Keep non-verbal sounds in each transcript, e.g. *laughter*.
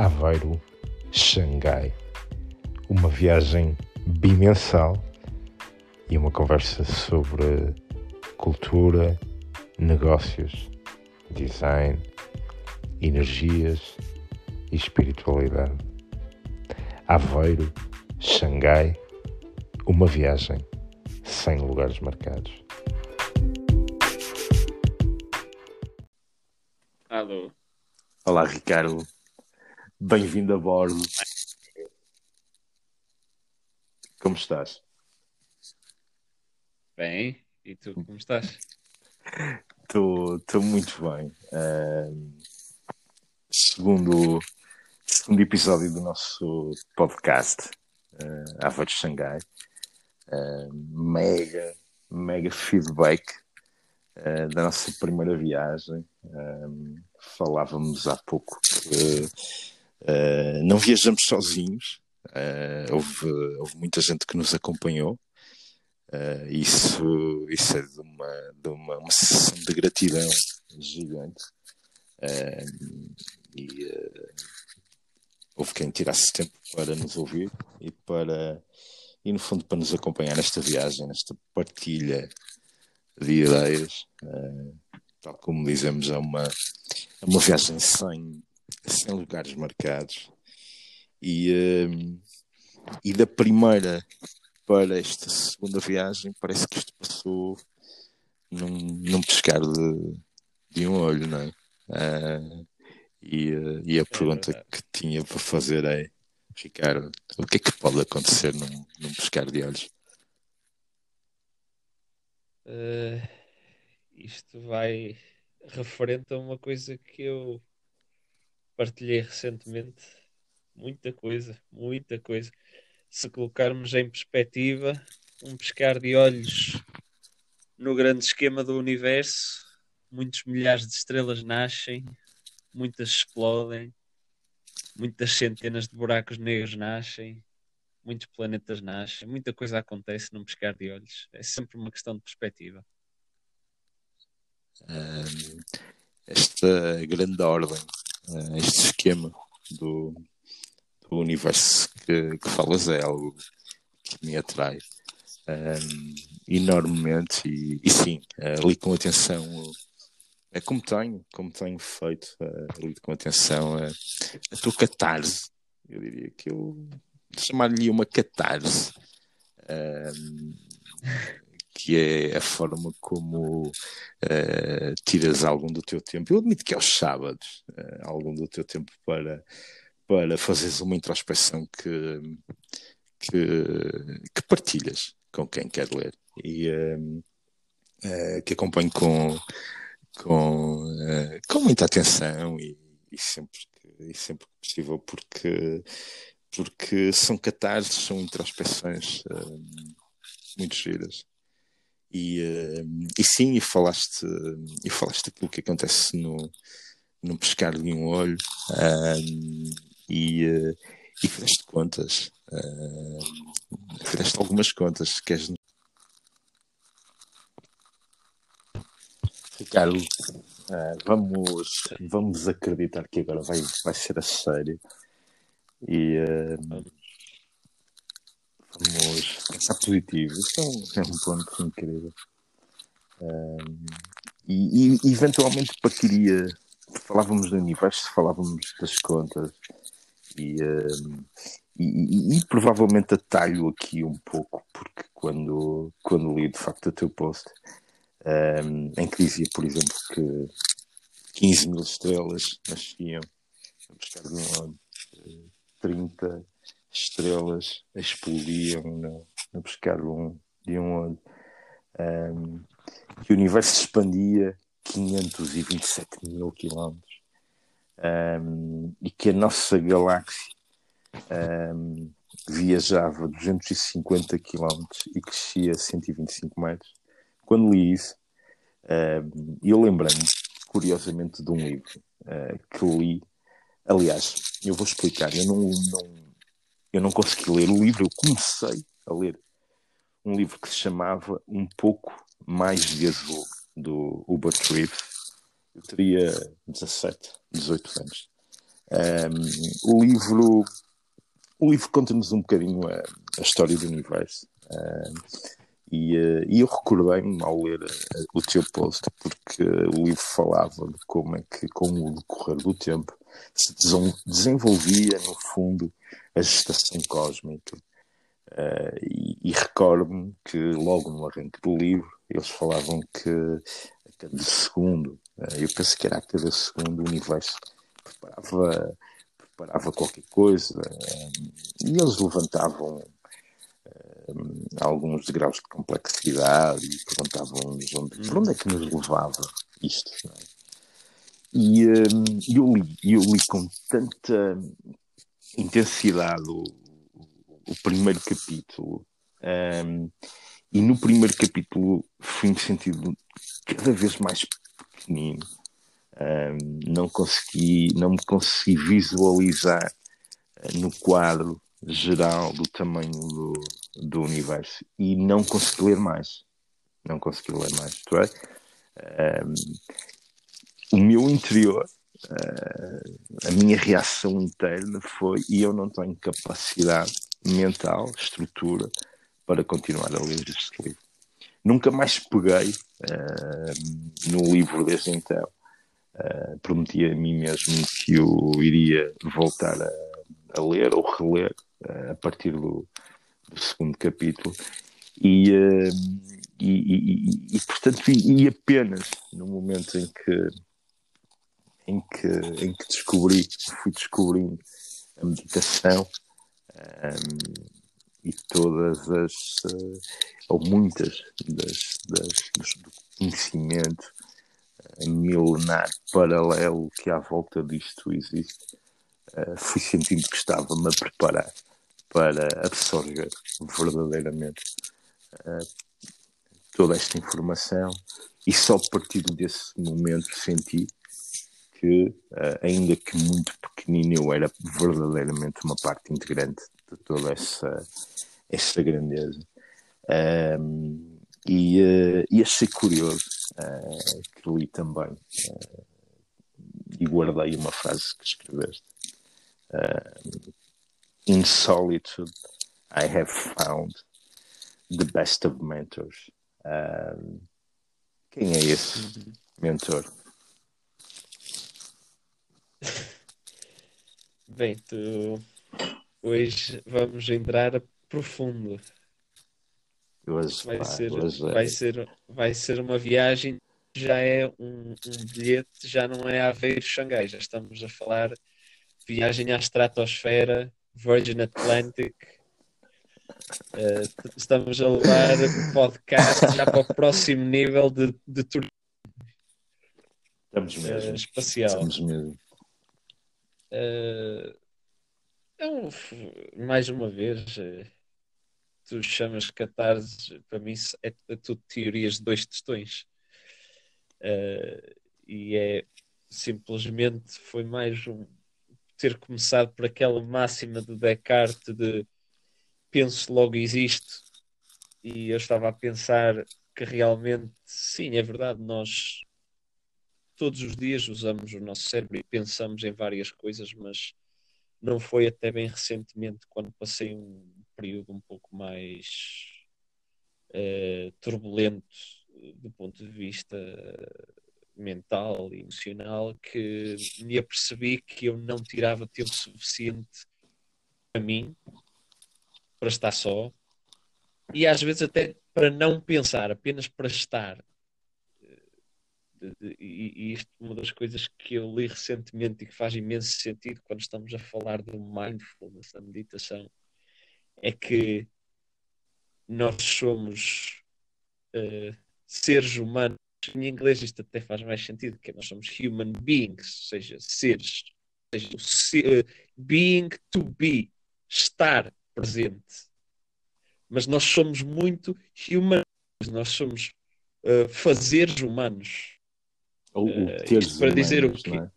Aveiro, Xangai. Uma viagem bimensal e uma conversa sobre cultura, negócios, design, energias e espiritualidade. Aveiro, Xangai, uma viagem sem lugares marcados. Alô. Olá, Ricardo. Bem-vindo a bordo. Como estás? Bem, e tu como estás? Estou muito bem. Uh, segundo, segundo episódio do nosso podcast, uh, Ava de Xangai. Uh, mega, mega feedback uh, da nossa primeira viagem. Falávamos há pouco que uh, não viajamos sozinhos. houve, houve muita gente que nos acompanhou. isso, isso é de uma, de uma, uma de gratidão gigante. e houve quem tirasse tempo para nos ouvir e para e no fundo para nos acompanhar nesta viagem, nesta partilha de ideias. Uh, tal como dizemos, é uma, é uma viagem sem, sem lugares marcados. E, uh, e da primeira para esta segunda viagem, parece que isto passou num, num pescar de, de um olho, não é? Uh, e, e a pergunta é que tinha para fazer é Ricardo, o que é que pode acontecer num, num pescar de olhos? Uh, isto vai referente a uma coisa que eu partilhei recentemente. Muita coisa, muita coisa. Se colocarmos em perspectiva, um pescar de olhos no grande esquema do universo, muitos milhares de estrelas nascem, muitas explodem, muitas centenas de buracos negros nascem, muitos planetas nascem, muita coisa acontece num pescar de olhos. É sempre uma questão de perspectiva. Esta grande ordem, uh, este esquema do, do universo que, que, falas é algo que me atrai um, enormemente e, e sim, uh, li com atenção é como tenho, como tenho feito, uh, lido com atenção a, a tua catarse. Eu diria que eu chamar-lhe uma catarse, uh, que é a forma como uh, tiras algum do teu tempo. Eu admito que aos sábados, uh, algum do teu tempo para, para fazeres uma introspeção que, que, que partilhas com quem quer ler e que acompanho com com, uh, com muita atenção e, e, sempre que, e sempre que possível, porque, porque são catarses, são introspeções uh, muito giras. E, uh, e sim, e falaste, e falaste aquilo que acontece no, no pescar de um olho e, e fizeste contas. Uh, fizeste algumas contas. Queres Ricardo, uh, vamos, vamos acreditar que agora vai, vai ser a sério e uh, vamos pensar positivo. Isso é um, é um ponto incrível. Uh, e, e, eventualmente partiria. Falávamos do universo, falávamos das contas e, e, e, provavelmente atalho aqui um pouco, porque quando, quando li de facto o teu post um, em que dizia, por exemplo, que 15 mil estrelas nasciam a buscar de um lado, 30 estrelas explodiam no, no buscar de um, de um olho, um, que o universo se expandia 527 mil quilómetros. Um, e que a nossa galáxia um, viajava 250 quilómetros e crescia 125 metros. Quando li isso, uh, eu lembrei-me, curiosamente, de um livro uh, que li. Aliás, eu vou explicar, eu não, não, eu não consegui ler o livro, eu comecei a ler um livro que se chamava Um Pouco Mais de Azul, do Hubert Reeves. Eu teria 17, 18 anos. Um, o livro o livro conta-nos um bocadinho a, a, história do universo. e, uh, e, eu recordei-me ao ler uh, o teu post, porque o livro falava de como é que, com o decorrer do tempo, se desenvolvia, no fundo, a gestação cósmica. Uh, e, e recordo-me que logo no arranque do livro eles falavam que a cada segundo, uh, eu penso que era a cada segundo, o universo preparava, preparava qualquer coisa uh, e eles levantavam alguns degraus de complexidade e perguntavam-nos onde, onde é que nos levava isto. É? E eu, li, eu li com tanta intensidade o, o primeiro capítulo. Um, e no primeiro capítulo fui-me sentido cada vez mais pequenino. Um, não consegui, não me consegui visualizar uh, no quadro geral do tamanho do, do universo e não consegui ler mais. Não consegui ler mais. É? Um, o meu interior uh, a minha reação interna foi e eu não tenho capacidade mental, estrutura para continuar a ler este livro. Nunca mais peguei uh, no livro desde então. Uh, prometi a mim mesmo que eu iria voltar a, a ler ou reler a partir do, do, segundo capítulo. E, e, e, e, portanto, e, apenas no momento em que, em que, em que descobri, fui descobrindo a meditação, um, e todas as, uh, ou muitas das, das, do conhecimento uh, milenar paralelo que à volta disto existe, uh, fui sentindo que estava-me a preparar para absorver verdadeiramente toda esta informação e só a partir desse momento senti que, uh, ainda que muito pequenino, eu era verdadeiramente uma parte integrante de toda essa, essa grandeza. Um, e, uh, e achei curioso uh, que li também e guardei uma frase que escreveste. In solitude, I have found the best of mentors. Um, quem é esse uhum. mentor? Bem, tu hoje vamos entrar profundo. Hoje, vai, ser, hoje vai, ser, vai ser uma viagem, já é um, um bilhete, já não é Aveiro Xangai, já estamos a falar viagem à estratosfera, Virgin Atlantic. Uh, estamos a levar o podcast já para o próximo nível de, de turismo Estamos mesmo. Uh, espacial. Estamos mesmo. Uh, mais uma vez, uh, tu chamas catarse, para mim é, é tudo teorias de dois testões. Uh, e é simplesmente foi mais um ter começado por aquela máxima de Descartes de penso logo existe e eu estava a pensar que realmente sim, é verdade, nós todos os dias usamos o nosso cérebro e pensamos em várias coisas, mas não foi até bem recentemente, quando passei um período um pouco mais uh, turbulento do ponto de vista mental e emocional, que me apercebi que eu não tirava tempo suficiente para mim, para estar só, e às vezes até para não pensar, apenas para estar e, isto é uma das coisas que eu li recentemente e que faz imenso sentido quando estamos a falar do mindfulness, da meditação, é que nós somos uh, seres humanos. Em inglês isto até faz mais sentido, que nós somos human beings, ou seja, seres. Ou seja, ser, uh, being to be, estar presente. Mas nós somos muito humanos, nós somos uh, fazeres humanos. Ou o uh, teres para humanos, dizer o quê? É?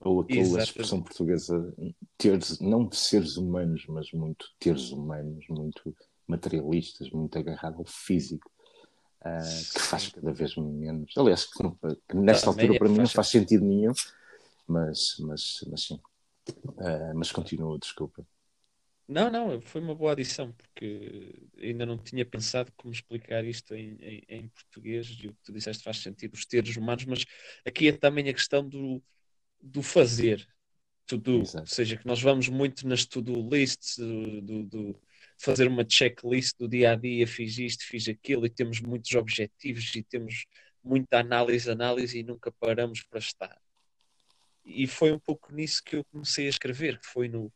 Ou aquela Exatamente. expressão portuguesa, teres, não de seres humanos, mas muito teres humanos, muito materialistas, muito agarrado ao físico, uh, que faz cada vez menos. Aliás, que, que nesta altura para mim não faz sentido nenhum, mas, mas, mas sim. Uh, mas continua, desculpa. Não, não, foi uma boa adição, porque ainda não tinha pensado como explicar isto em, em, em, português e o que tu disseste faz sentido, os teres humanos, mas aqui é também a questão do, do fazer, to do, ou seja, que nós vamos muito nas to-do lists, do, do, do, fazer uma checklist do dia a dia, fiz isto, fiz aquilo, e temos muitos objetivos e temos muita análise, análise e nunca paramos para estar. E foi um pouco nisso que eu comecei a escrever, que foi no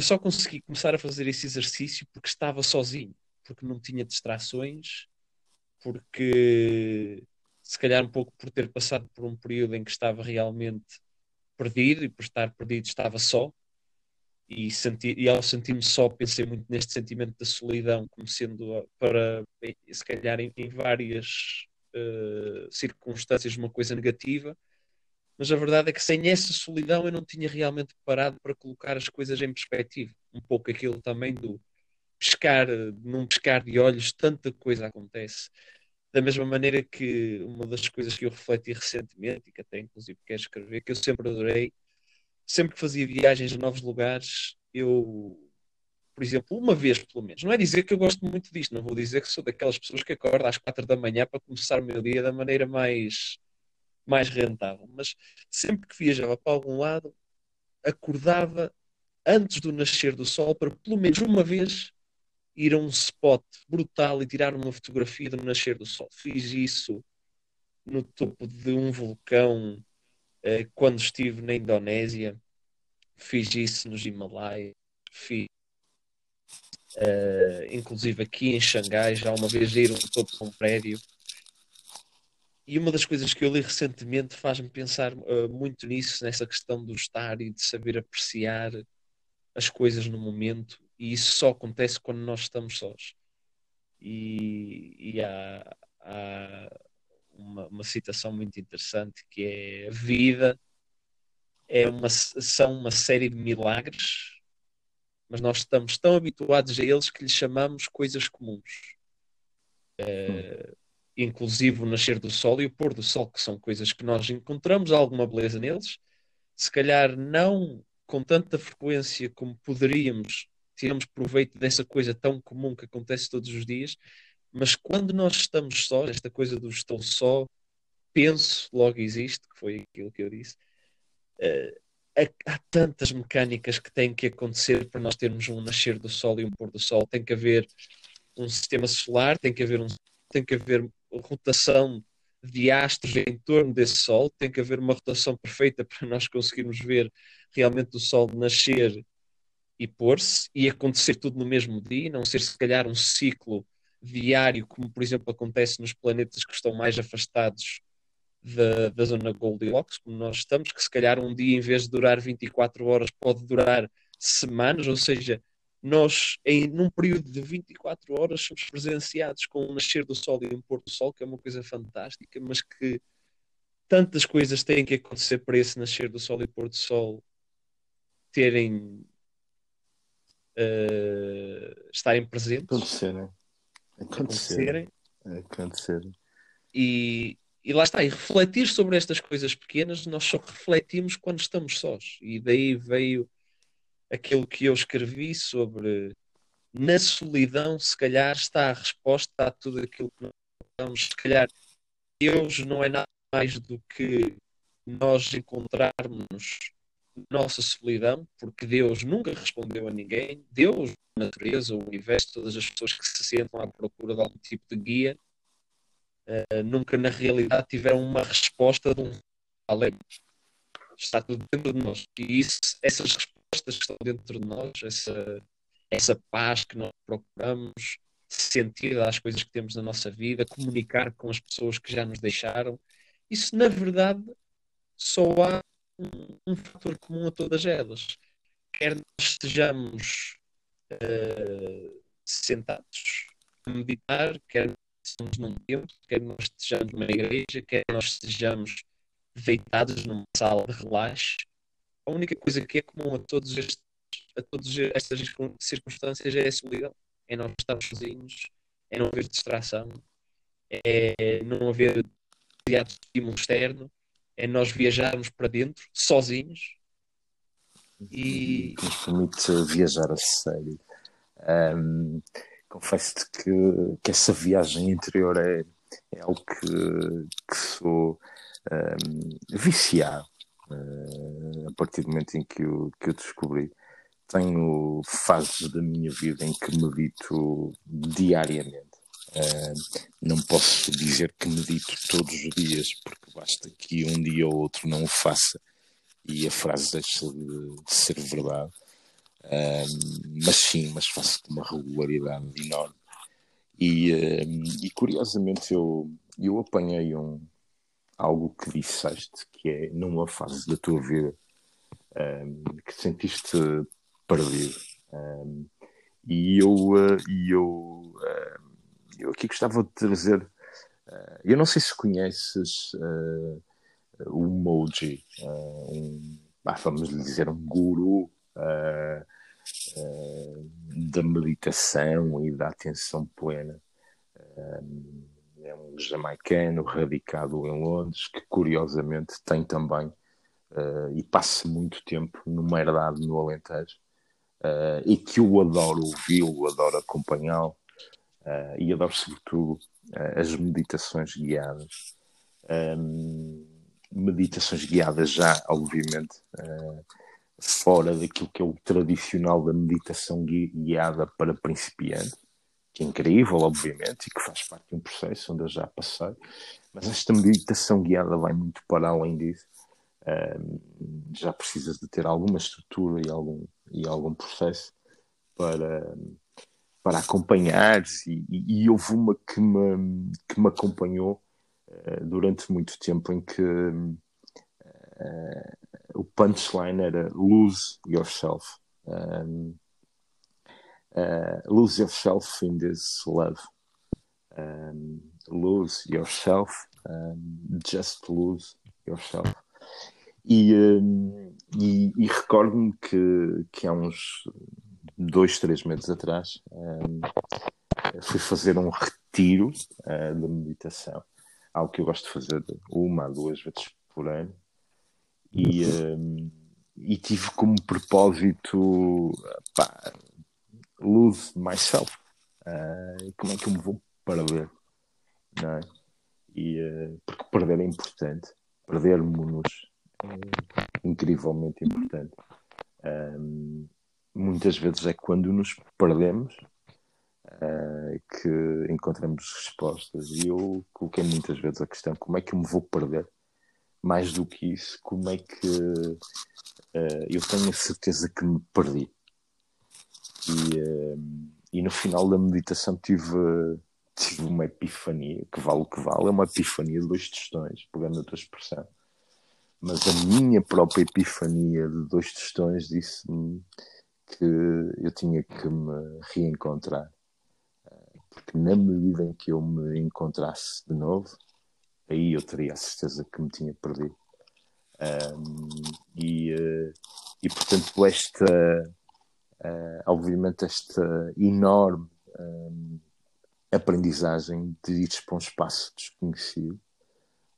eu só consegui começar a fazer esse exercício porque estava sozinho, porque não tinha distrações, porque se calhar um pouco por ter passado por um período em que estava realmente perdido e por estar perdido estava só. E, senti, e ao sentir-me só, pensei muito neste sentimento da solidão, como sendo para, se calhar, em, em várias uh, circunstâncias, uma coisa negativa mas a verdade é que sem essa solidão eu não tinha realmente parado para colocar as coisas em perspectiva. Um pouco aquilo também do pescar, num pescar de olhos, tanta coisa acontece. Da mesma maneira que uma das coisas que eu refleti recentemente, e que até inclusive quero escrever, que eu sempre adorei, sempre que fazia viagens a novos lugares, eu, por exemplo, uma vez pelo menos, não é dizer que eu gosto muito disto, não vou dizer que sou daquelas pessoas que acordam às quatro da manhã para começar o meu dia da maneira mais mais rentável. Mas sempre que viajava para algum lado, acordava antes do nascer do sol para pelo menos uma vez ir a um spot brutal e tirar uma fotografia do nascer do sol. Fiz isso no topo de um vulcão eh, quando estive na Indonésia. Fiz isso nos Himalaias. Fiz Uh, inclusive aqui em Xangai, já uma vez ir um topo de um prédio e uma das coisas que eu li recentemente faz-me pensar uh, muito nisso, nessa questão do estar e de saber apreciar as coisas no momento, e isso só acontece quando nós estamos sós. E, e há, há uma, uma, citação muito interessante que é a vida é uma, são uma série de milagres, mas nós estamos tão habituados a eles que lhes chamamos coisas comuns. Uh, inclusive o nascer do sol e o pôr do sol, que são coisas que nós encontramos alguma beleza neles, se calhar não com tanta frequência como poderíamos, tiramos proveito dessa coisa tão comum que acontece todos os dias, mas quando nós estamos só, esta coisa do estou só, penso, logo existe, que foi aquilo que eu disse, uh, há tantas mecânicas que têm que acontecer para nós termos um nascer do sol e um pôr do sol. Tem que haver um sistema solar, tem que haver um tem que haver rotação de astros em torno desse Sol, tem que haver uma rotação perfeita para nós conseguirmos ver realmente o Sol nascer e pôr-se e acontecer tudo no mesmo dia, não ser se calhar um ciclo diário, como por exemplo acontece nos planetas que estão mais afastados da, da zona Goldilocks, como nós estamos, que se calhar um dia em vez de durar 24 horas pode durar semanas, ou seja, nós, em num período de 24 horas, somos presenciados com o nascer do sol e um pôr do sol, que é uma coisa fantástica, mas que tantas coisas têm que acontecer para esse nascer do sol e pôr do sol terem uh, estarem presentes. Acontecerem. Acontecerem, acontecerem. E, e lá está, e refletir sobre estas coisas pequenas nós só refletimos quando estamos sós. E daí veio aquilo que eu escrevi sobre na solidão, se calhar está a resposta a tudo aquilo que nós estamos. Se calhar Deus não é nada mais do que nós encontrarmos nossa solidão, porque Deus nunca respondeu a ninguém. Deus, a natureza, o universo, todas as pessoas que se sentam à procura de algum tipo de guia, uh, nunca na realidade tiveram uma resposta de um além. Está tudo dentro de nós. E isso, essas respostas respostas que estão dentro de nós, essa, essa paz que nós procuramos, sentir às coisas que temos na nossa vida, comunicar com as pessoas que já nos deixaram. Isso, na verdade, só há um, um fator comum a todas elas. Quer nós estejamos uh, sentados a meditar, quer estejamos num templo, quer nós estejamos numa igreja, quer nós estejamos deitados numa sala de relaxe, a única coisa que é comum a todos estes, a todas estas circunstâncias é a solidão. É não estarmos sozinhos, é não haver distração, é não haver estímulo externo, é nós viajarmos para dentro, sozinhos, E permite viajar a sério. Um, Confesso-te que, que essa viagem interior é, é algo que, que sou um, viciado uh, a partir do momento em que eu, que eu descobri. Tenho fases da minha vida em que medito diariamente. Uh, não posso dizer que medito todos os dias, porque basta que um dia ou outro não o faça e a frase deixa de, de ser verdade. Uh, mas sim, mas faço com uma regularidade enorme. E, e curiosamente eu, eu apanhei um, algo que disseste, que é numa fase da tua vida um, que sentiste perdido. Um, e eu, uh, e eu, uh, eu aqui gostava de trazer. Uh, eu não sei se conheces o Moji, um, ah, vamos dizer, um guru da meditação e da atenção plena. Jamaicano radicado em Londres que curiosamente tem também uh, e passa muito tempo numa herdade no Alentejo uh, e que eu adoro ouvi-lo, adoro acompanhá-lo uh, e adoro sobretudo as meditações guiadas. Um, meditações guiadas já, obviamente, fora daquilo que é o tradicional da meditação guiada para principiantes que é incrível, obviamente, e que faz parte de um processo onde eu já passei, mas esta meditação guiada vai muito para além disso. Já precisas de ter alguma estrutura e algum, e algum processo para, para acompanhar e, e, e houve uma que me, que me acompanhou uh, durante muito tempo em que uh, o punchline era lose yourself. Um, uh, lose yourself in this love. Um, lose yourself, um, just lose yourself. E, um, e, e recordo-me que, que há uns dois, três meses atrás fui fazer um retiro uh, da meditação, algo que eu gosto de fazer uma duas vezes por ano. E, e tive como propósito pá, lose myself. Uh, como é que eu me vou perder? Não é? E, uh, porque perder é importante. Perdermos-nos é incrivelmente importante. Um, muitas vezes é quando nos perdemos uh, que encontramos respostas. E eu coloquei muitas vezes a questão: como é que eu me vou perder? Mais do que isso, como é que eu tenho a certeza que me perdi? E, uh, e no final da meditação tive, tive uma epifania, que vale o que vale, é uma epifania de dois tostões, pegando a tua expressão. Mas a minha própria epifania de dois tostões disse-me que eu tinha que me reencontrar. Porque na medida em que eu me encontrasse de novo, aí eu teria a certeza que me tinha perdido. Um, e, uh, e portanto, esta, uh, obviamente, esta enorme um, aprendizagem de ires para um espaço desconhecido,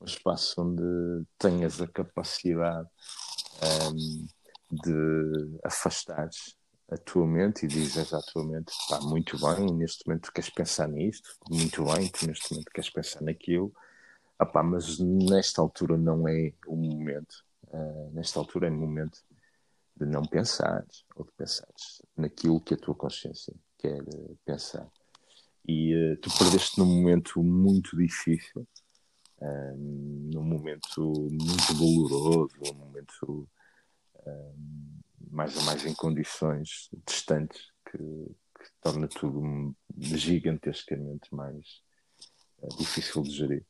um espaço onde tenhas a capacidade um, de afastares a tua mente e dizes à tua mente, muito bem, neste momento queres pensar nisto, muito bem, tu neste momento queres pensar naquilo, ah, mas nesta altura não é o momento, uh, nesta altura é o momento de não pensares ou de pensares naquilo que a tua consciência quer eh, pensar. E uh, tu perdeste num momento muito difícil, um, num momento muito doloroso, um momento um, mais ou mais em condições distantes que, que torna tudo gigantescamente mais uh, difícil de gerir.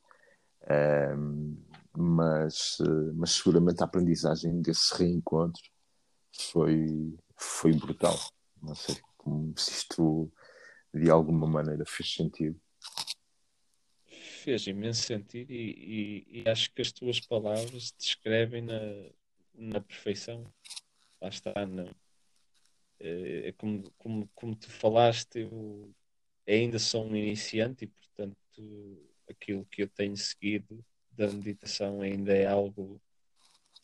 Um, mas, mas seguramente a aprendizagem desse reencontro foi, foi brutal. Não sei como, se isto de alguma maneira fez sentido. Fez imenso sentido e, e, e acho que as tuas palavras descrevem na, na perfeição. Lá está, não. É, é como, como, como tu falaste, eu ainda sou um iniciante e, portanto, aquilo que eu tenho seguido da meditação ainda é algo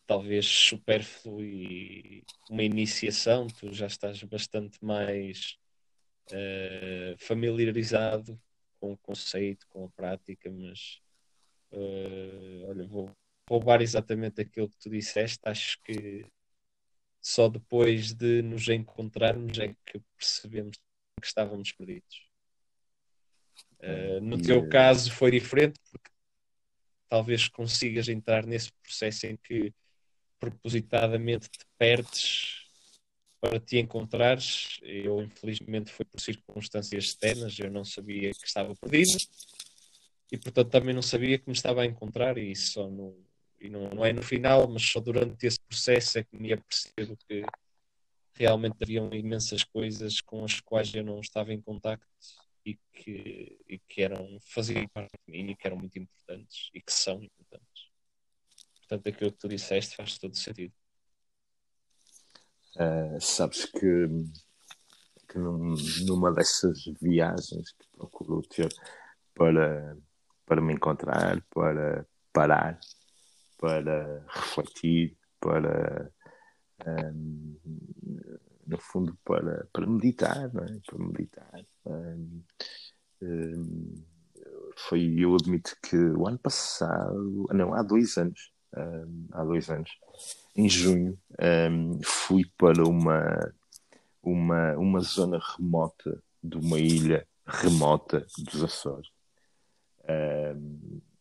talvez supérfluo e uma iniciação, tu já estás bastante mais uh, familiarizado com o conceito, com a prática, mas uh, olha, vou roubar exatamente aquilo que tu disseste. Acho que só depois de nos encontrarmos é que percebemos que estávamos perdidos. Uh, no teu caso foi diferente porque talvez consigas entrar nesse processo em que propositadamente te perdes para te encontrares. Eu, infelizmente, foi por circunstâncias externas, eu não sabia que estava perdido e, portanto, também não sabia que me estava a encontrar. E só no, e não, não é no final, mas só durante esse processo é que me apercebo que realmente haviam imensas coisas com as quais eu não estava em contacto e que, e que eram, faziam parte de mim e que eram muito importantes e que são importantes. Portanto, aquilo que tu disseste faz todo sentido. Uh, sabes que, que num, numa dessas viagens que procuro ter para, para me encontrar, para parar, para refletir, para um, no fundo para, para meditar, não é? Para meditar. Um, um, foi, eu admito que o ano passado, não, há dois anos, há dois anos, em junho, fui para uma, uma, uma zona remota de uma ilha remota dos Açores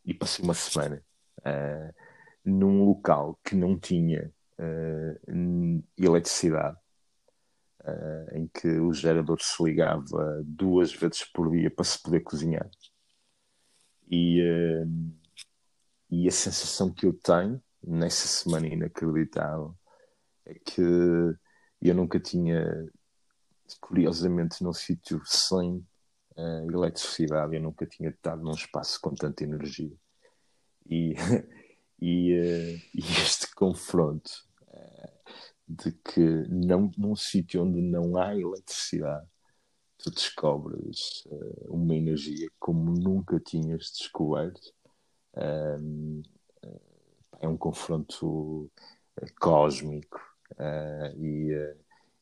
e passei uma semana uh, num local que não tinha uh, eletricidade uh, em que o gerador se ligava duas vezes por dia para se poder cozinhar. E, e a sensação que eu tenho nessa semana inacreditável é que eu nunca tinha, curiosamente, num sítio sem uh, eletricidade, eu nunca tinha estado num espaço com tanta energia. E, *laughs* e, uh, e este confronto de que não, num sítio onde não há eletricidade, tu descobres uh, uma energia como nunca tinhas descoberto. Um, é um confronto eh, cósmico uh, e,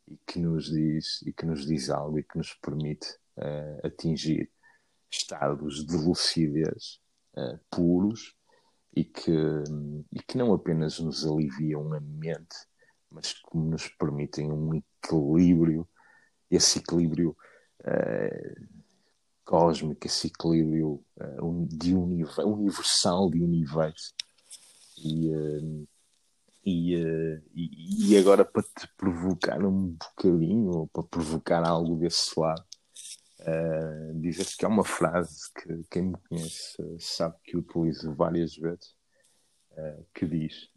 e, que nos diz e que nos diz algo e que nos permite atingir estados de lucidez puros e que, e que não apenas nos aliviam a mente, mas que nos permitem um equilíbrio, esse equilíbrio uh, cósmico, esse equilíbrio uh, de universal de universo. E, uh, e, e, e, agora para te provocar um bocadinho, ou para provocar algo desse lado, uh, dizer-te que é uma frase que quem me conhece sabe que utilizo várias vezes, que diz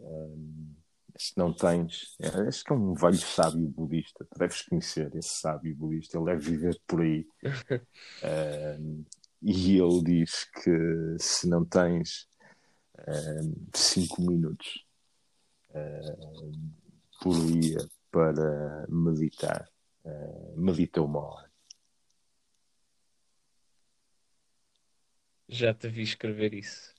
se não tens, é, acho que é um velho sábio budista, tu deves conhecer esse sábio budista, ele deve viver por aí. *laughs* uh, e ele diz que se não tens uh, cinco minutos uh, por dia para meditar, medita uma hora. Já te vi escrever isso.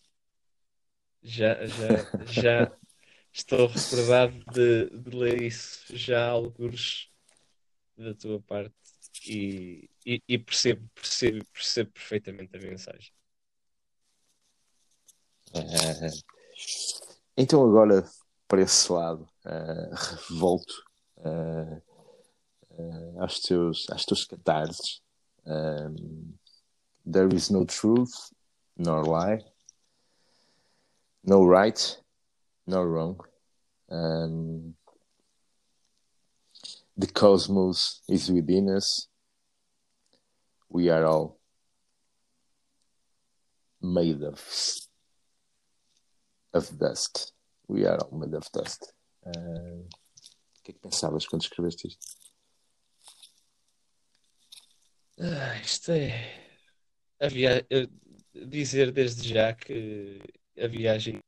Já, já, já, *laughs* Estou recordado de, de ler isso já há alguns da tua parte e, e, e, percebo, percebo, percebo perfeitamente a mensagem. Uh, então agora para esse lado uh, volto uh, aos teus às tuas catarses there is no truth nor lie no right no wrong. Um, the cosmos is within us. We are all made of of dust. We are all made of dust. Uh, o que é que pensavas quando escreveste isto? Ah, isto é. Havia, dizer desde já que a viagem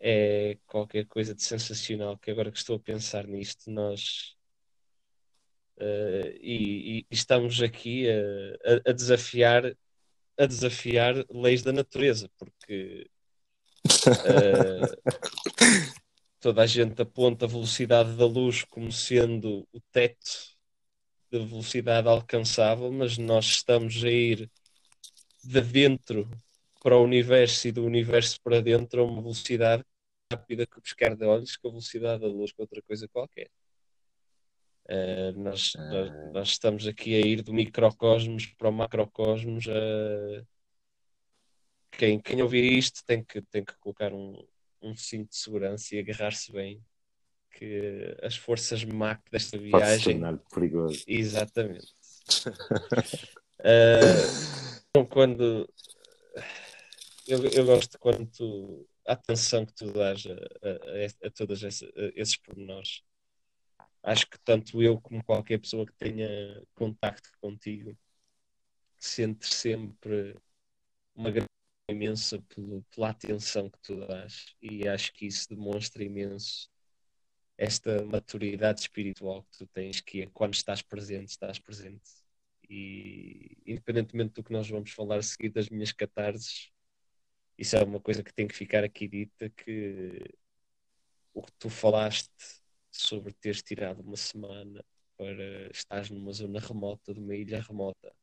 é qualquer coisa de sensacional que agora que estou a pensar nisto, nós uh, e, e, estamos aqui a, a, desafiar a desafiar leis da natureza, porque Uh, toda a gente aponta a velocidade da luz como sendo o teto de velocidade alcançável, mas nós estamos a ir de dentro para o universo e do universo para dentro a uma velocidade rápida que o pescar de olhos com a velocidade da luz, com outra coisa qualquer. Uh, nós, nós, nós, estamos aqui a ir do microcosmos para o macrocosmos. Uh... Quem, quem ouvir isto tem que, tem que colocar um, um cinto de segurança e agarrar-se bem que as forças MAC desta viagem. Pode perigoso. Exatamente. uh, *laughs* quando eu, eu gosto quando tu, a atenção que tu dás a, a, a todos esses pormenores. Acho que tanto eu como qualquer pessoa que tenha contacto contigo sente sempre uma grande imensa pelo, pela atenção que tu dás e acho que isso demonstra imenso esta maturidade espiritual que tu tens, que é quando estás presente, estás presente. E independentemente do que nós vamos falar a seguir das minhas catarses, isso é uma coisa que tem que ficar aqui dita que o que tu falaste sobre teres tirado uma semana para estar numa zona remota de uma ilha remota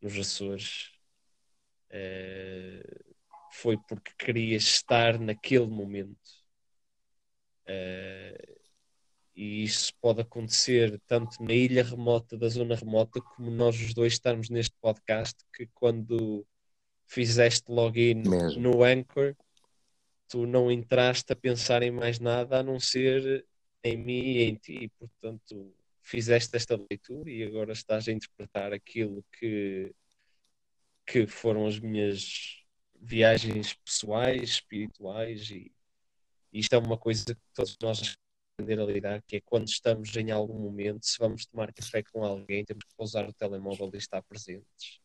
nos Açores uh, foi porque querias estar naquele momento. Uh, e isso pode acontecer tanto na ilha remota da zona remota como nós os dois estarmos neste podcast que quando fizeste login Mesmo. no Anchor tu não entraste a pensar em mais nada a não ser em mim e em ti portanto fizeste esta leitura e agora estás a interpretar aquilo que que foram as minhas viagens pessoais, espirituais e isto é uma coisa que todos nós aprender a lidar, que é quando estamos em algum momento, se vamos tomar café com alguém, temos que pousar o telemóvel e estar presentes.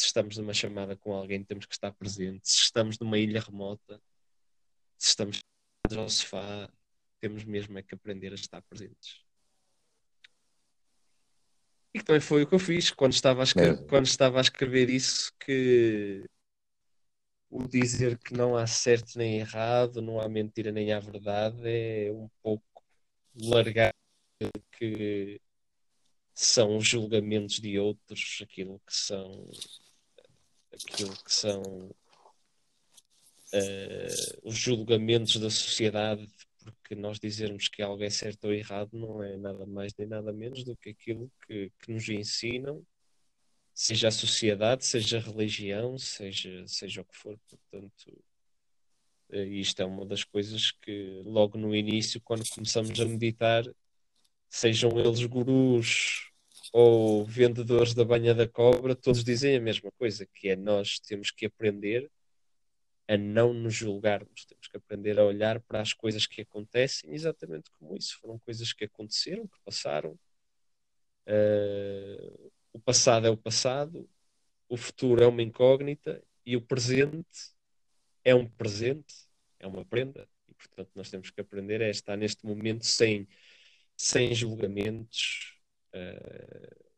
Se estamos numa chamada com alguém, temos que estar presentes. Se estamos numa ilha remota, se estamos ao sofá, temos mesmo é que aprender a estar presentes. E também foi o que eu fiz quando estava a escrever, é. quando estava a escrever isso, que o dizer que não há certo nem errado, não há mentira nem há verdade, é um pouco largar que são os julgamentos de outros, aquilo que são aquilo que são uh, os julgamentos da sociedade, porque nós dizermos que algo é certo ou errado não é nada mais nem nada menos do que aquilo que, que nos ensinam seja a sociedade, seja a religião, seja, seja o que for. Portanto, eh, isto é uma das coisas que logo no início, quando começamos a meditar, sejam eles gurus ou vendedores da banha da cobra, todos dizem a mesma coisa, que é nós temos que aprender a não nos julgarmos, temos que aprender a olhar para as coisas que acontecem exatamente como isso. Foram coisas que aconteceram, que passaram. Uh, o passado é o passado, o futuro é uma incógnita e o presente é um presente, é uma prenda. E, portanto, nós temos que aprender a estar neste momento sem, sem julgamentos. Uh,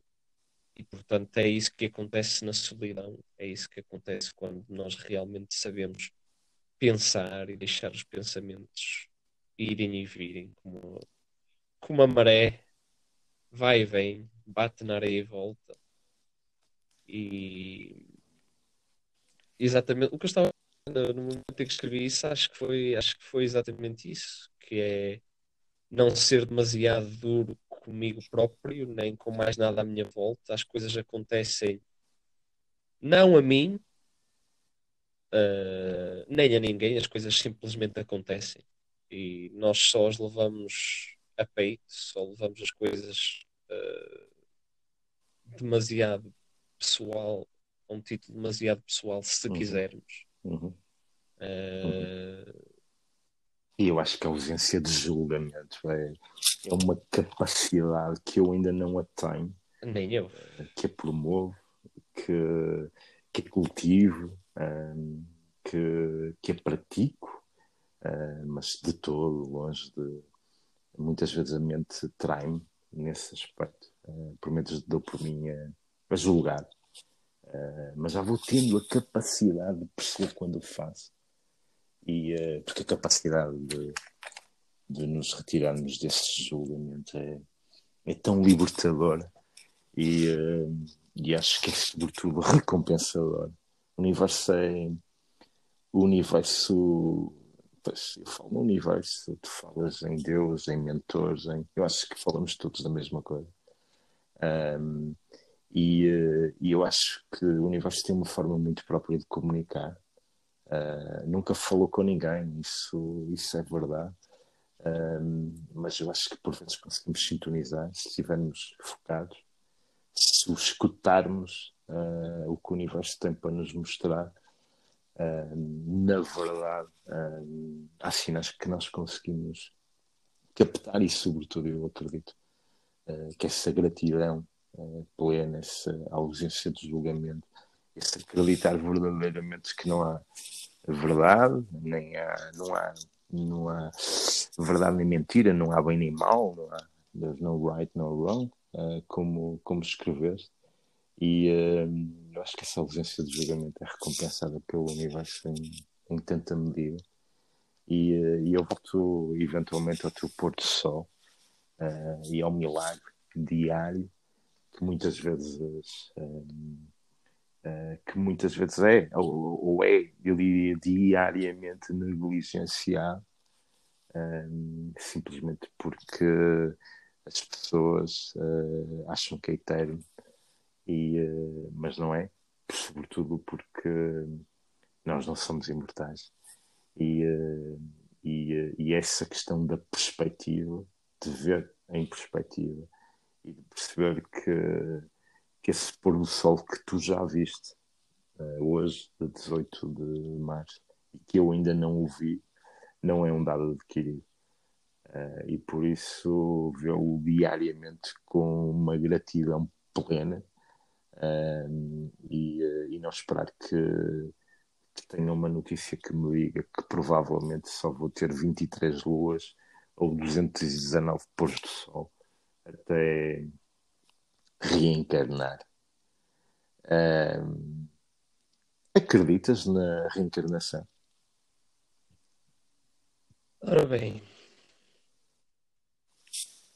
e, portanto, é isso que acontece na solidão, é isso que acontece quando nós realmente sabemos pensar e deixar os pensamentos irem e virem como, como a maré vai e vem, bate na areia e volta. E exatamente o que eu estava no momento em que escrevi isso, acho que foi, acho que foi exatamente isso, que é não ser demasiado duro comigo próprio, nem com mais nada à minha volta. As coisas acontecem não a mim, uh, nem a ninguém, as coisas simplesmente acontecem. E nós só as levamos a peito, só levamos as coisas uh, demasiado pessoal, um título demasiado pessoal, se uhum. quisermos. Uhum. Uh... E eu acho que a ausência de julgamento é, é uma capacidade que eu ainda não a tenho. Nem eu. Que a promovo, que, que a cultivo, um, que, que a pratico, uh, mas de todo longe de. Muitas vezes a mente trai-me nesse aspecto. Uh, por menos dou por mim a, a julgar. Uh, mas já vou tendo a capacidade de perceber quando o faço. E, uh, porque a capacidade de, de nos retirarmos desse julgamento é, é tão libertadora e, uh, e acho que é sobretudo *laughs* recompensador. O universo é o universo pois, eu falo no universo, tu falas em Deus, em mentores, em... eu acho que falamos todos da mesma coisa. Um, e, uh, e, eu acho que o universo tem uma forma muito própria de comunicar. Uh, nunca falou com ninguém, isso, isso é verdade. Um, mas eu acho que por vezes conseguimos sintonizar se estivermos focados, se escutarmos uh, o que o universo tem para nos mostrar. na verdade, há sinais que nós conseguimos captar e, sobretudo, eu acredito que essa gratidão plena, essa ausência de julgamento, esse acreditar verdadeiramente que não há verdade, nem há, não há, não há verdade nem mentira, não há bem nem mal, não há there's no right, no wrong, uh, como, como escreveste. E uh, eu acho que essa ausência de julgamento é recompensada pelo universo em, em tanta medida. E, uh, e eu volto eventualmente ao teu pôr do sol e ao milagre diário que muitas vezes uh, que muitas vezes é ou, ou, é, eu diria, diariamente negligenciado um, simplesmente porque as pessoas uh, acham que é eterno e, mas não é, sobretudo porque nós não somos imortais. E, e, e essa questão da perspectiva de ver em perspectiva e de perceber que, que esse pôr do sol que tu já viste uh, hoje, de 18 de março, e que eu ainda não o vi, não é um dado adquirido. Uh, e por isso vê-lo diariamente com uma gratidão plena uh, e, e não esperar que, que tenha uma notícia que me diga que provavelmente só vou ter 23 luas ou 219 pôs do sol até reencarnar. Um, acreditas na reencarnação? Ora bem,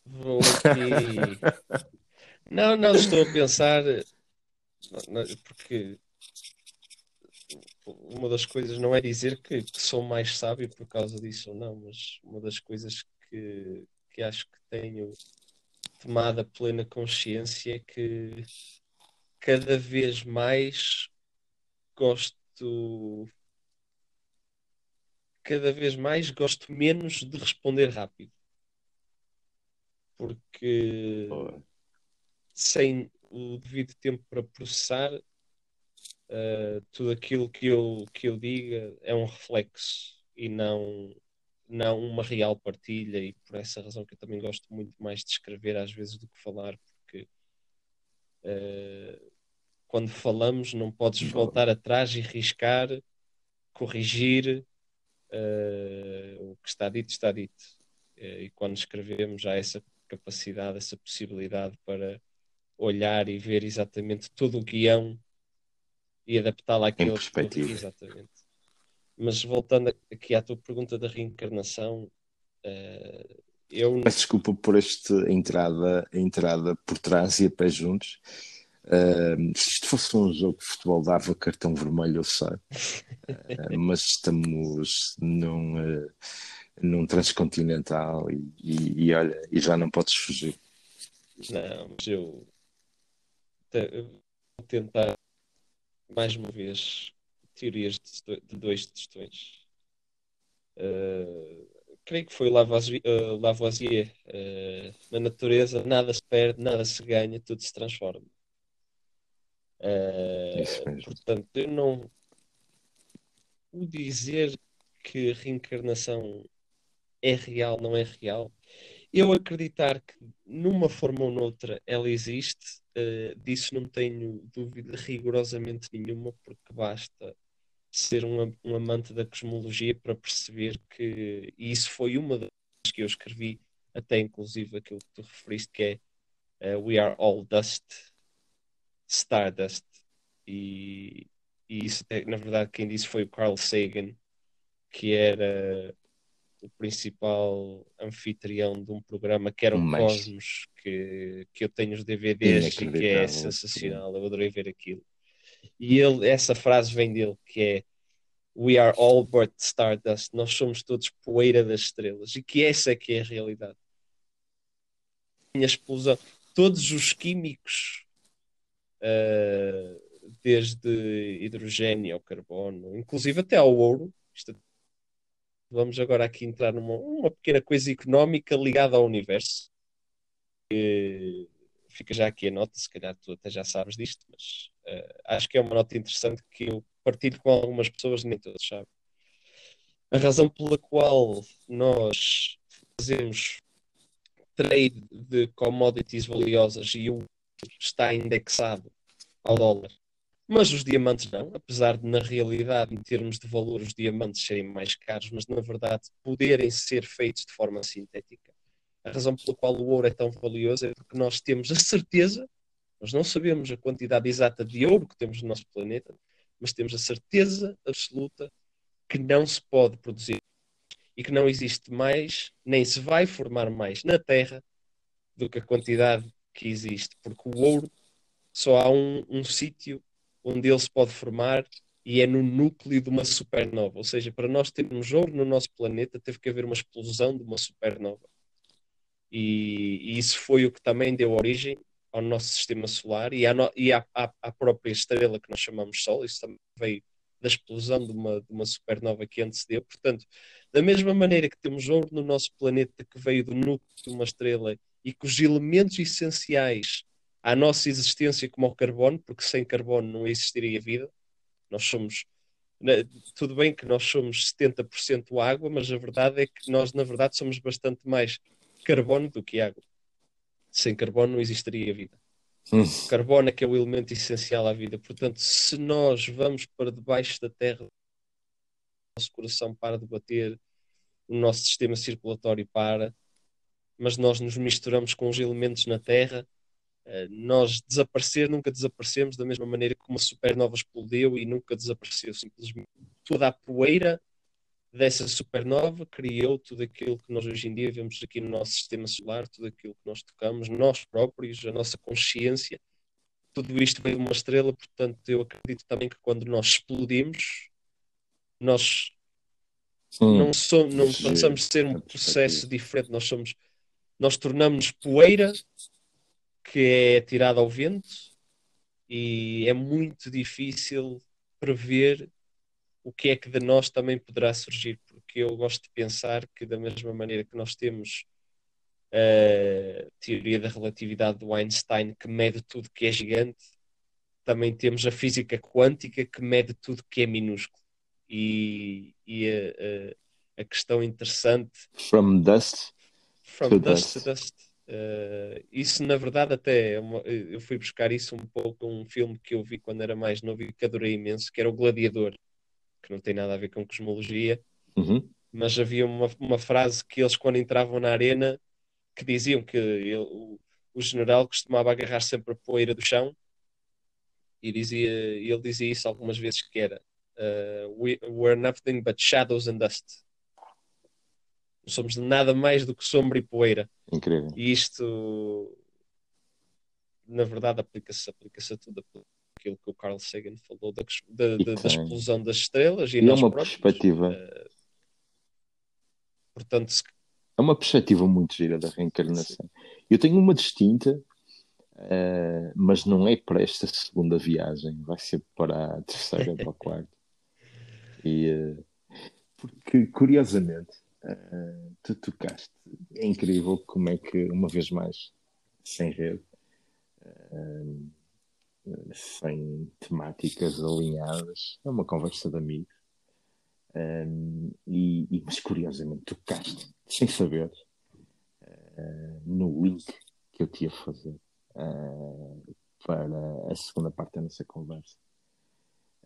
vou aqui. não, não estou a pensar, porque uma das coisas não é dizer que, que, sou mais sábio por causa disso ou não, mas uma das coisas que, que acho que tenho tomada plena consciência que cada vez mais gosto cada vez mais gosto menos de responder rápido. Porque sem o devido tempo para processar uh, tudo aquilo que eu, que eu diga é um reflexo e não não uma real partilha, e por essa razão que eu também gosto muito mais de escrever às vezes do que falar, porque uh, quando falamos não podes voltar atrás e riscar, corrigir uh, o que está dito, está dito. Uh, e quando escrevemos há essa capacidade, essa possibilidade para olhar e ver exatamente todo o guião e adaptá-lo àquilo em perspectiva. Exatamente. Mas voltando aqui à tua pergunta da reencarnação, uh, eu. Peço desculpa por esta entrada, entrada por trás e a pé juntos. Uh, se isto fosse um jogo de futebol, dava cartão vermelho, eu sei. Uh, mas estamos num, uh, num transcontinental e, e, e, olha, e já não podes fugir. Não, mas eu, eu vou tentar mais uma vez teorias de, dois testões. Uh, creio que foi Lavoisier. Uh, Lavoisier uh, na natureza, nada se perde, nada se ganha, tudo se transforma. Uh, portanto, eu não. O dizer que a reencarnação é real, não é real, eu acreditar que numa forma ou noutra ela existe, uh, disso não tenho dúvida rigorosamente nenhuma, porque basta ser um, um, amante da cosmologia para perceber que, e isso foi uma das que eu escrevi, até inclusive aquilo que tu referiste, que é uh, We Are All Dust, Stardust, e, e isso, na verdade, quem disse foi o Carl Sagan, que era o principal anfitrião de um programa que era o Mas- Cosmos, que, que eu tenho os DVDs e que é sensacional, eu adorei ver aquilo. E ele, essa frase vem dele, que é We are all but stardust, nós somos todos poeira das estrelas, e que essa é que é a realidade. A explosão, todos os químicos, ah, desde hidrogênio ao carbono, inclusive até ao ouro, isto Vamos agora aqui entrar numa uma pequena coisa económica ligada ao universo. Fica já aqui a nota, se calhar tu até já sabes disto, mas eh, acho que é uma nota interessante que eu partilho com algumas pessoas, nem todas sabem. A razão pela qual nós fazemos trade de commodities valiosas e o está indexado ao dólar mas os diamantes não, apesar de na realidade, em termos de valor, os diamantes serem mais caros, mas na verdade poderem ser feitos de forma sintética. A razão pela qual o ouro é tão valioso é porque nós temos a certeza, nós não sabemos a quantidade exata de ouro que temos no nosso planeta, mas temos a certeza absoluta que não se pode produzir e que não existe mais, nem se vai formar mais na Terra do que a quantidade que existe, porque o ouro só há um, um sítio onde ele se pode formar e é no núcleo de uma supernova. Ou seja, para nós termos ouro no nosso planeta, teve que haver uma explosão de uma supernova. E, e isso foi o que também deu origem ao nosso sistema solar e, à, no, e à, à, à, própria estrela que nós chamamos Sol. Isso também veio da explosão de uma, de uma supernova que antecedeu. Portanto, da mesma maneira que temos ouro no nosso planeta que veio do núcleo de uma estrela e que os elementos essenciais à nossa existência como o carbono, porque sem carbono não existiria vida. Nós somos, tudo bem que nós somos 70% água, mas a verdade é que nós, na verdade, somos bastante mais carbono do que água. Sem carbono não existiria vida. Hum. Carbono é que é o elemento essencial à vida. Portanto, se nós vamos para debaixo da terra, o nosso coração para de bater, o nosso sistema circulatório para, mas nós nos misturamos com os elementos na terra, nós desaparecer, nunca desaparecemos da mesma maneira que uma supernova explodiu e nunca desapareceu. Simplesmente toda a poeira dessa supernova criou tudo aquilo que nós hoje em dia vemos aqui no nosso sistema solar, tudo aquilo que nós tocamos, nós próprios, a nossa consciência. Tudo isto veio de uma estrela, portanto, eu acredito também que quando nós explodimos, nós Hum, não, somos, não giro. passamos de ser um É processo diferente, nós somos, nós tornamos poeira que é tirada ao vento e é muito difícil prever o que é que de nós também poderá surgir, porque eu gosto de pensar que da mesma maneira que nós temos a teoria da relatividade do Einstein que mede tudo que é gigante, também temos a física quântica que mede tudo que é minúsculo. E, e a, a, a questão interessante From dust. From To dust, dust. to dust. Uh, isso, na verdade, até é uma- eu fui buscar isso um pouco a um filme que eu vi quando era mais novo e que adorei imenso, que era O Gladiador, que não tem nada a ver com cosmologia, Uhum. mas havia uma, uma frase que eles, quando entravam na arena, que diziam que ele- o, o general costumava agarrar sempre a poeira do chão e dizia, ele dizia isso algumas vezes que era uh, we, we're nothing but shadows and dust. Não somos nada mais do que sombra e poeira. Incrível. E isto, na verdade, aplica-se aplica a tudo aquilo que o Carl Sagan falou da, da, da- da explosão das estrelas e, E é uma próprios. perspectiva. Eh, portanto, se- É uma perspectiva muito gira da reencarnação. Eu tenho uma distinta, eh, mas não é para esta segunda viagem, vai ser para a terceira para *laughs* a quarta. E, eh, porque, curiosamente, tu tocaste. É incrível como é que, uma vez mais, sem rede, eh, sem temáticas alinhadas, é uma conversa de amigos. Um, e, e- mas curiosamente tocaste, sem saber, uh, no link que eu te ia fazer uh, para a segunda parte da nossa conversa.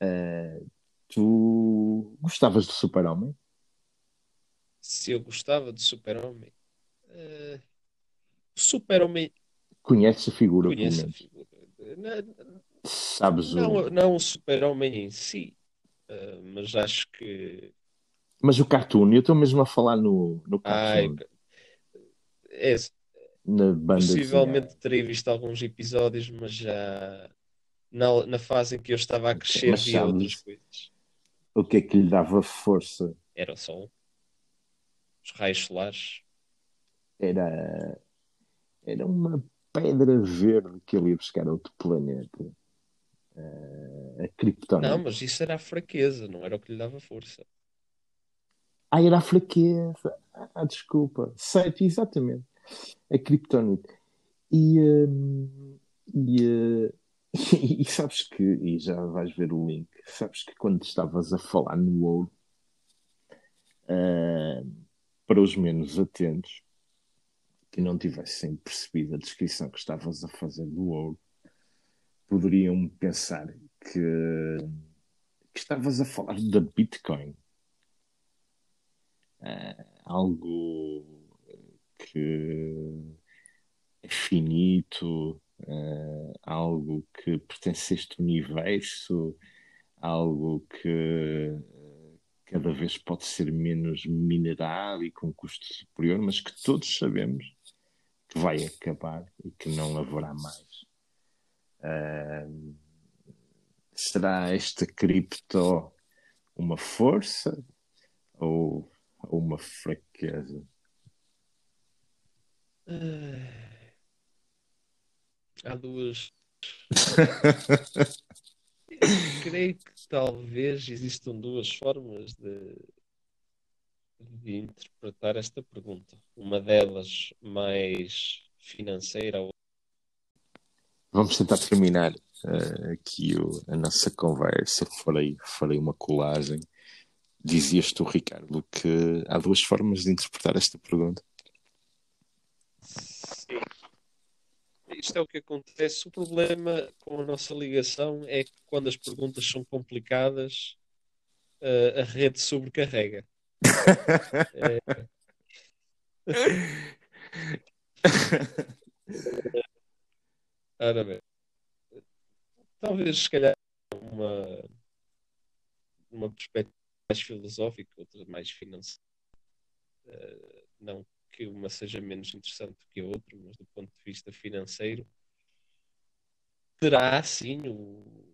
Uh, tu gostavas do Super-Homem? se eu gostava de Super-Homem, o Super-Homem Conheces a figura, pelo Na- Sabes o. Não, não o Super-Homem em si, eh, mas acho que Mas o cartoon, eu estou mesmo a falar no, no Ai, cartoon, é, na banda possivelmente desenhada. terei visto alguns episódios, mas já na, na fase em que eu estava a crescer Mas via sabes- outras coisas. O que é que lhe dava força? Era o sol, os raios solares. Era, era uma pedra verde que ele ia buscar a outro planeta. Eh, a Kryptonite. Não, mas isso era a fraqueza, não era o que lhe dava força. Ah, era a fraqueza. Ah, desculpa. Certo, exatamente. A Kryptonite. E, hum, e, eh, *laughs* e sabes que, e já vais ver o link, sabes que quando estavas a falar no ouro, ah, para os menos atentos, que não tivessem percebido a descrição que estavas a fazer do ouro, poderiam pensar que, que estavas a falar da Bitcoin. Ah, algo que é finito, ah, algo que pertence a este universo, algo que ah, cada vez pode ser menos minerado e com custo superior, mas que todos sabemos que vai acabar e que não haverá mais. Ah, será esta cripto uma força ou, ou uma fraqueza? Ah, Há duas. Creio que talvez existam duas formas de, de interpretar esta pergunta. Uma delas mais financeira, Vamos tentar terminar eh, aqui o- a nossa conversa. Farei, farei uma colagem. Dizias tu, Ricardo, que há duas formas de interpretar esta pergunta. Sim. Isto é o que acontece. O problema com a nossa ligação é que quando as perguntas são complicadas, eh, a rede sobrecarrega. Ora bem, talvez se calhar uma, uma perspectiva mais filosófica, outra mais financeira. Eh, não que uma seja menos interessante do que a outra, mas do ponto de vista financeiro, terá sim o-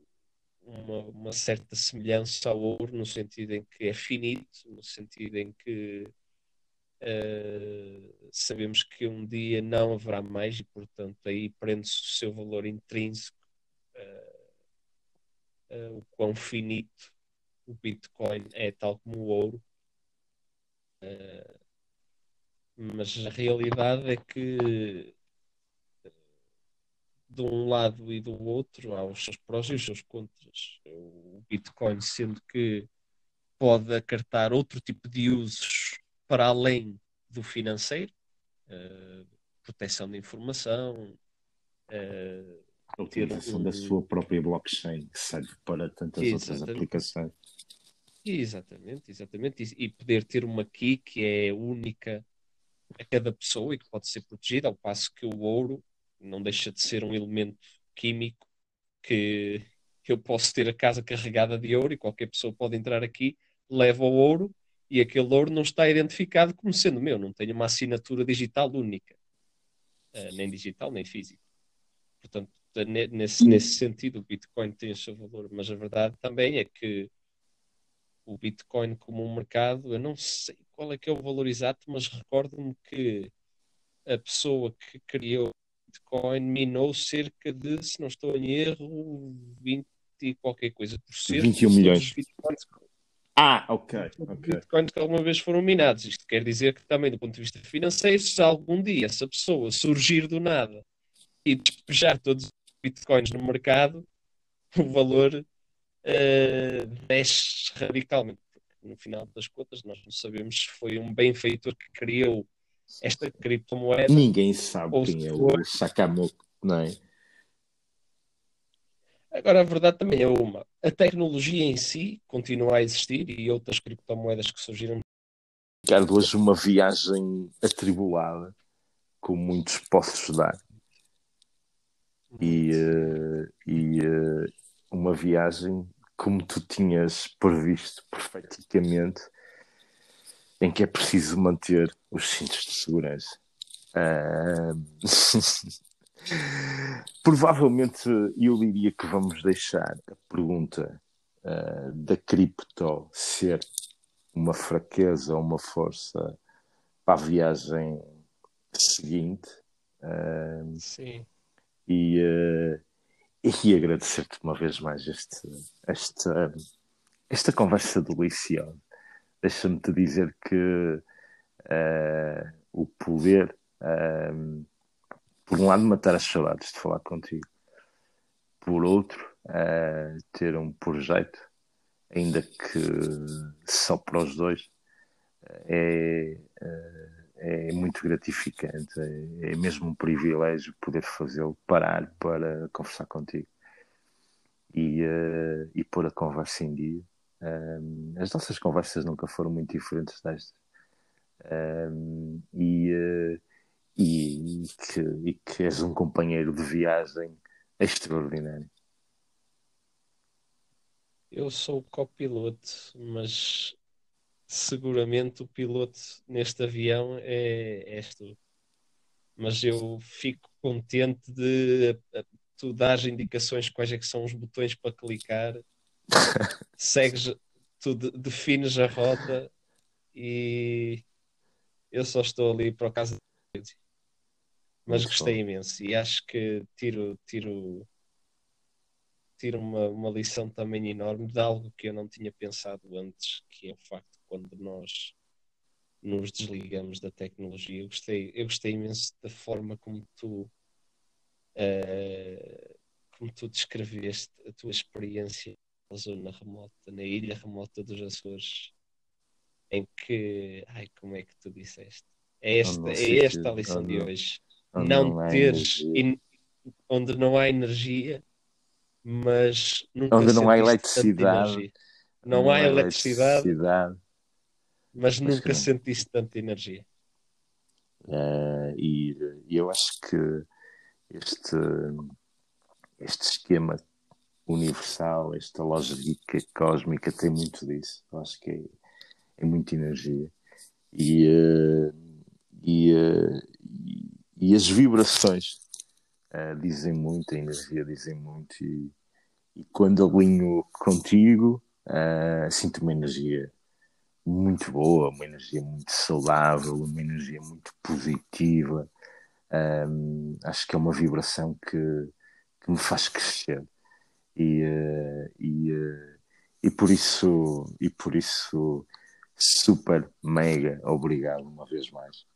uma, uma certa semelhança ao ouro, no sentido em que é finito, no sentido em que eh, sabemos que um dia não haverá mais e, portanto, aí prende-se o seu valor intrínseco, eh, eh, o quão finito o Bitcoin é, tal como o ouro. Mas a realidade é que de um lado e do outro há os seus prós e os seus contras. O Bitcoin, sendo que pode acartar outro tipo de usos para além do financeiro, eh, proteção de informação, eh, A utilização da sua própria blockchain, que serve para tantas outras aplicações. Exatamente, exatamente. E, e poder ter uma key que é única a cada pessoa e que pode ser protegida, ao passo que o ouro não deixa de ser um elemento químico que eu posso ter a casa carregada de ouro e qualquer pessoa pode entrar aqui, leva o ouro e aquele ouro não está identificado como sendo meu, não tem uma assinatura digital única, Eh, nem digital nem física. Portanto, ne- nesse, nesse sentido, o Bitcoin tem o seu valor, mas a verdade também é que o Bitcoin como um mercado, eu não sei qual é que é o valor exato, mas recordo-me que a pessoa que criou Bitcoin minou cerca de, se não estou em erro, 20 e qualquer coisa por cento 21 de todos milhões. Bitcoins, Ah, ok, todos os ok. Bitcoins que alguma vez foram minados. Isto quer dizer que também, do ponto de vista financeiro, se algum dia essa pessoa surgir do nada e despejar todos os Bitcoins no mercado, o valor eh, desce radicalmente. Porque, no final das contas, nós não sabemos se foi um benfeitor que criou esta criptomoeda. Ninguém sabe quem se é o Sakamoto, não é? Agora, a verdade também é uma. A tecnologia em si continua a existir e outras criptomoedas que surgiram. Ricardo, hoje uma viagem atribulada, como muitos posso dar. E, eh, e eh, uma viagem como tu tinhas previsto perfeitamente, em que é preciso manter os cintos de segurança. Uh... *laughs* Provavelmente eu diria que vamos deixar a pergunta uh, da cripto ser uma fraqueza ou uma força para a viagem seguinte. Uh, Sim. E, uh, e agradecer-te uma vez mais este, esta, esta conversa deliciosa. Deixa-me te dizer que uh, o poder, por um lado, matar as saudades de falar contigo, por outro, ter um projeto, ainda que só para os dois, é, é muito gratificante. É, é mesmo um privilégio poder fazê-lo, parar para conversar contigo e, uh, e pôr a conversa em dia. Um, as nossas conversas nunca foram muito diferentes destas. Um, e, uh, e, que, e que és um companheiro de viagem extraordinário. Eu sou copiloto, mas seguramente o piloto neste avião é, és tu. Mas eu fico contente de tu dar indicações quais é que são os botões para clicar, *laughs* segues, tu defines a rota e eu só estou ali por causa de mas Muito gostei bom. imenso e acho que tiro, tiro, tiro uma, uma lição também enorme de algo que eu não tinha pensado antes, que é o facto quando nós nos desligamos da tecnologia. Eu gostei, eu gostei imenso da forma como tu uh, como tu descreveste a tua experiência na zona remota, na ilha remota dos Açores, em que ai, como é que tu disseste? É esta, é esta a lição de hoje. Não, não teres in, onde não há energia, mas nunca onde não há eletricidade. Não, não há eletricidade, eletricidade mas nunca sentiste tanta energia. Uh, e, e, eu acho que este, este esquema universal, esta lógica cósmica tem muito disso. Eu acho que é, é muita energia. E, uh, e, uh, e, e, as vibrações dizem muito, a energia dizem muito. E, e quando alinho contigo, sinto uma energia muito boa, uma energia muito saudável, uma energia muito positiva. Um, acho que é uma vibração que, que me faz crescer. E, uh, e, uh, e por isso e por isso super mega obrigado uma vez mais.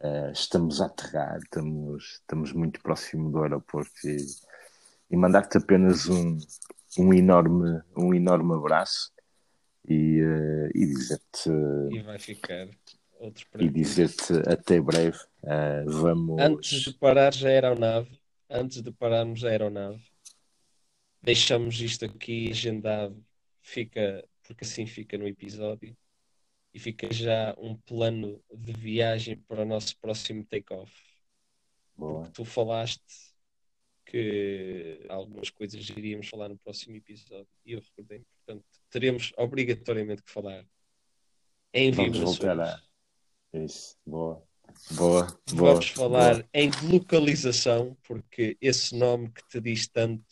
Uh, estamos a aterrar, estamos, estamos muito próximo do aeroporto e, e mandar-te apenas um, um enorme um enorme abraço e, uh, e dizer-te. E vai ficar outro E dizer-te até breve. Uh, vamos. Antes de parares a aeronave, antes de pararmos a aeronave, deixamos isto aqui agendado, fica, porque assim fica no episódio. E fica já um plano de viagem para o nosso próximo take-off. Tu falaste que algumas coisas iríamos falar no próximo episódio e eu recordei. Portanto, teremos obrigatoriamente que falar em Vamos voltar a... Isso, boa. Boa, boa. Vamos falar boa. em localização, porque esse nome que te diz tanto,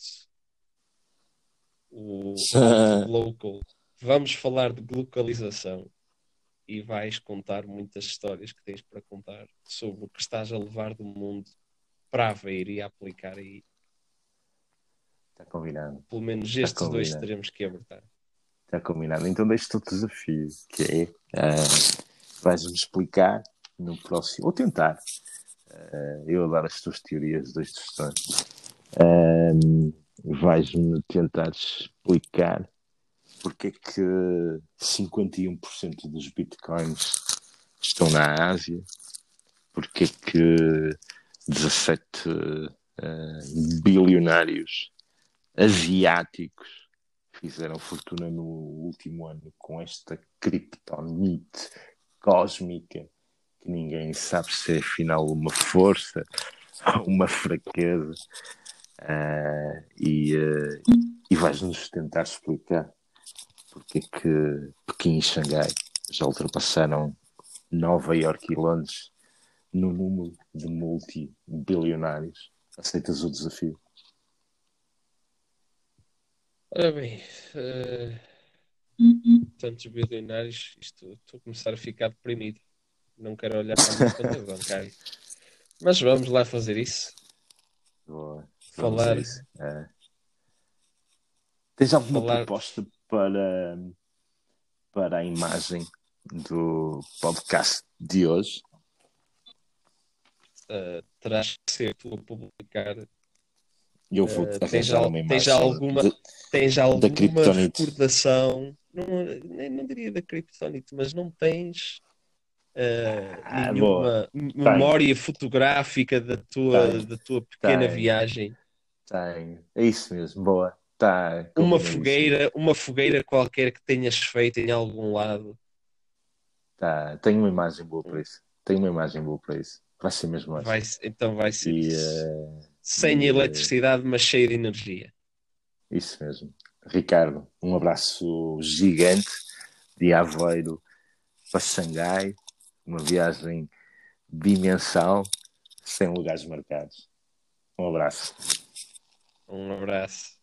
o *laughs* local, vamos falar de localização e vais contar muitas histórias que tens para contar sobre o que estás a levar do mundo para ver e aplicar aí. Está combinado. Pelo menos estes dois teremos que abordar. Está combinado. Então deixo-te o desafio, que é uh, vais-me explicar no próximo, ou tentar, uh, eu dar as tuas teorias das questões. Uh, vais-me tentar explicar porque é que 51% dos bitcoins estão na Ásia, porque é que 17 uh, bilionários asiáticos fizeram fortuna no último ano com esta criptonite cósmica que ninguém sabe se é afinal uma força ou uma fraqueza uh, e, uh, e vais-nos tentar explicar porque é que Pequim e Xangai já ultrapassaram Nova York e Londres no número de multibilionários. Aceitas o desafio? Ora bem, uh, tantos bilionários, isto estou a começar a ficar deprimido. Não quero olhar para a minha conta bancária. Mas vamos lá fazer isso. Boa. Falar. Isso. É. Tens alguma Falar- proposta para, para a imagem do podcast de hoje? Uh, terás que ser tu a publicar. Eu vou Uh, tens, al- uma imagem. tens alguma, de- tens alguma recordação? Não, nem- não diria da Kryptonite, mas não tens uh, Ah, nenhuma memória fotográfica da tua, da tua pequena Tenho. viagem. Tem. É isso mesmo. Boa. Tá Uma fogueira, uma fogueira qualquer que tenhas feito em algum lado. Tá. Tenho uma imagem boa para isso. Tenho uma imagem boa para isso. Vai ser mesmo essa. Vai, então vai ser E, isso. eh, Sem e, eh, eletricidade, mas cheio de energia. Isso mesmo. Ricardo, um abraço gigante de Aveiro para Xangai, uma viagem bimensal, sem lugares marcados. Um abraço. Um abraço.